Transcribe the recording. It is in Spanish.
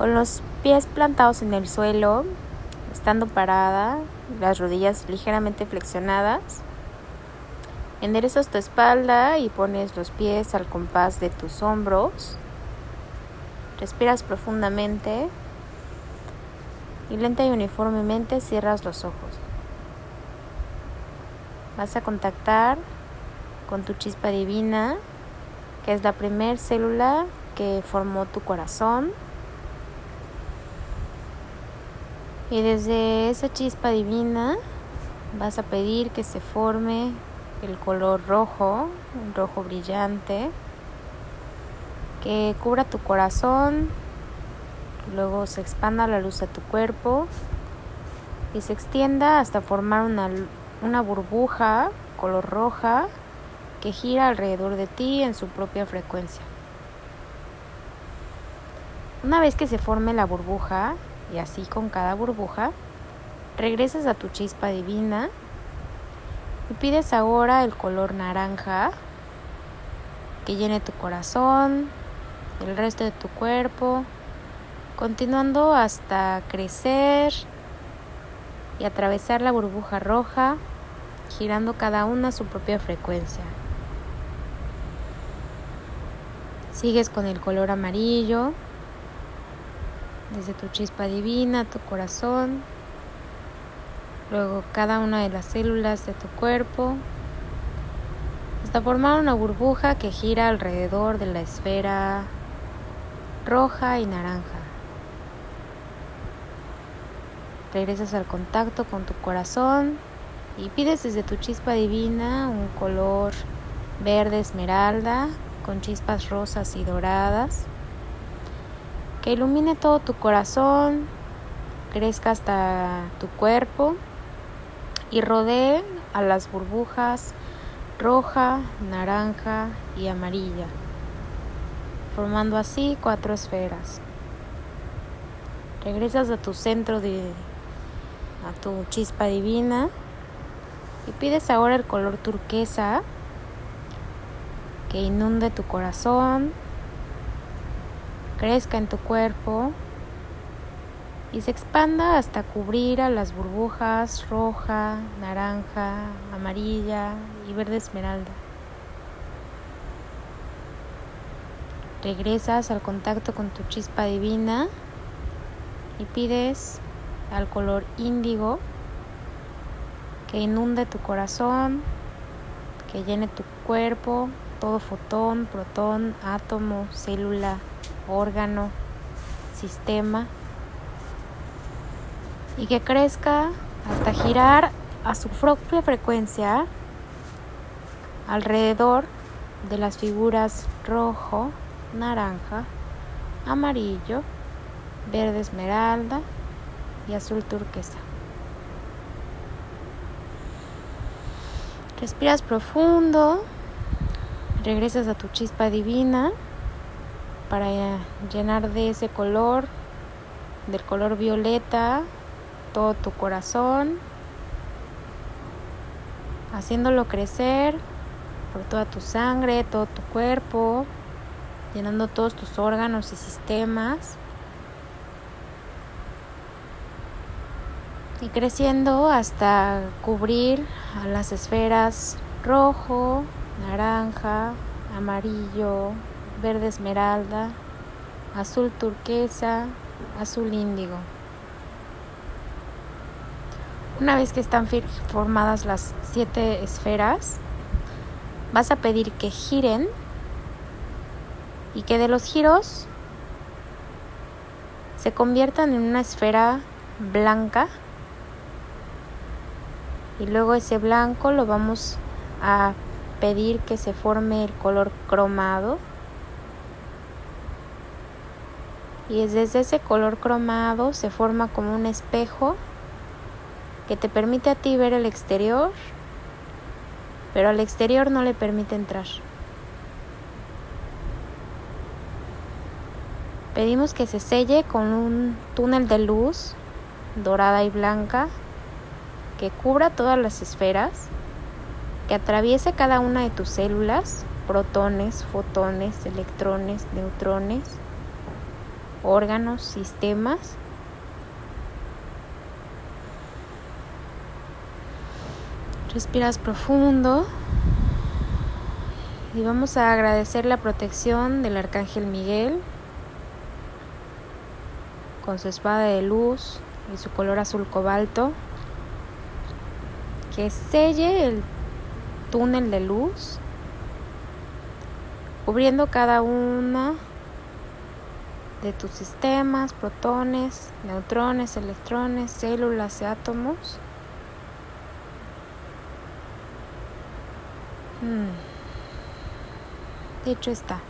Con los pies plantados en el suelo, estando parada, las rodillas ligeramente flexionadas, enderezas tu espalda y pones los pies al compás de tus hombros. Respiras profundamente y lenta y uniformemente cierras los ojos. Vas a contactar con tu chispa divina, que es la primer célula que formó tu corazón. Y desde esa chispa divina vas a pedir que se forme el color rojo, un rojo brillante, que cubra tu corazón, luego se expanda la luz de tu cuerpo y se extienda hasta formar una, una burbuja color roja que gira alrededor de ti en su propia frecuencia. Una vez que se forme la burbuja, y así con cada burbuja, regresas a tu chispa divina y pides ahora el color naranja que llene tu corazón, el resto de tu cuerpo, continuando hasta crecer y atravesar la burbuja roja, girando cada una a su propia frecuencia. Sigues con el color amarillo, desde tu chispa divina, tu corazón, luego cada una de las células de tu cuerpo, hasta formar una burbuja que gira alrededor de la esfera roja y naranja. Regresas al contacto con tu corazón y pides desde tu chispa divina un color verde esmeralda con chispas rosas y doradas, que ilumine todo tu corazón, crezca hasta tu cuerpo y rodee a las burbujas roja, naranja y amarilla, formando así cuatro esferas. Regresas a tu centro de a tu chispa divina y pides ahora el color turquesa que inunde tu corazón, crezca en tu cuerpo y se expanda hasta cubrir a las burbujas roja, naranja, amarilla y verde esmeralda. Regresas al contacto con tu chispa divina y pides al color índigo que inunde tu corazón, que llene tu cuerpo todo fotón, protón, átomo, célula, órgano, sistema y que crezca hasta girar a su propia frecuencia alrededor de las figuras rojo, naranja, amarillo, verde esmeralda y azul turquesa. Respiras profundo regresas a tu chispa divina para llenar de ese color, del color violeta, todo tu corazón, haciéndolo crecer por toda tu sangre, todo tu cuerpo, llenando todos tus órganos y sistemas. Y creciendo hasta cubrir a las esferas rojo, naranja, amarillo, verde esmeralda, azul turquesa, azul índigo. Una vez que están formadas las siete esferas, vas a pedir que giren y que de los giros se conviertan en una esfera blanca y luego ese blanco lo vamos a pedir que se forme el color cromado. Y desde ese color cromado se forma como un espejo que te permite a ti ver el exterior, pero al exterior no le permite entrar. Pedimos que se selle con un túnel de luz dorada y blanca que cubra todas las esferas que atraviese cada una de tus células, protones, fotones, electrones, neutrones, órganos, sistemas. Respiras profundo y vamos a agradecer la protección del Arcángel Miguel con su espada de luz y su color azul cobalto que selle el túnel de luz cubriendo cada una de tus sistemas, protones, neutrones, electrones, células y átomos. Hmm. De hecho está.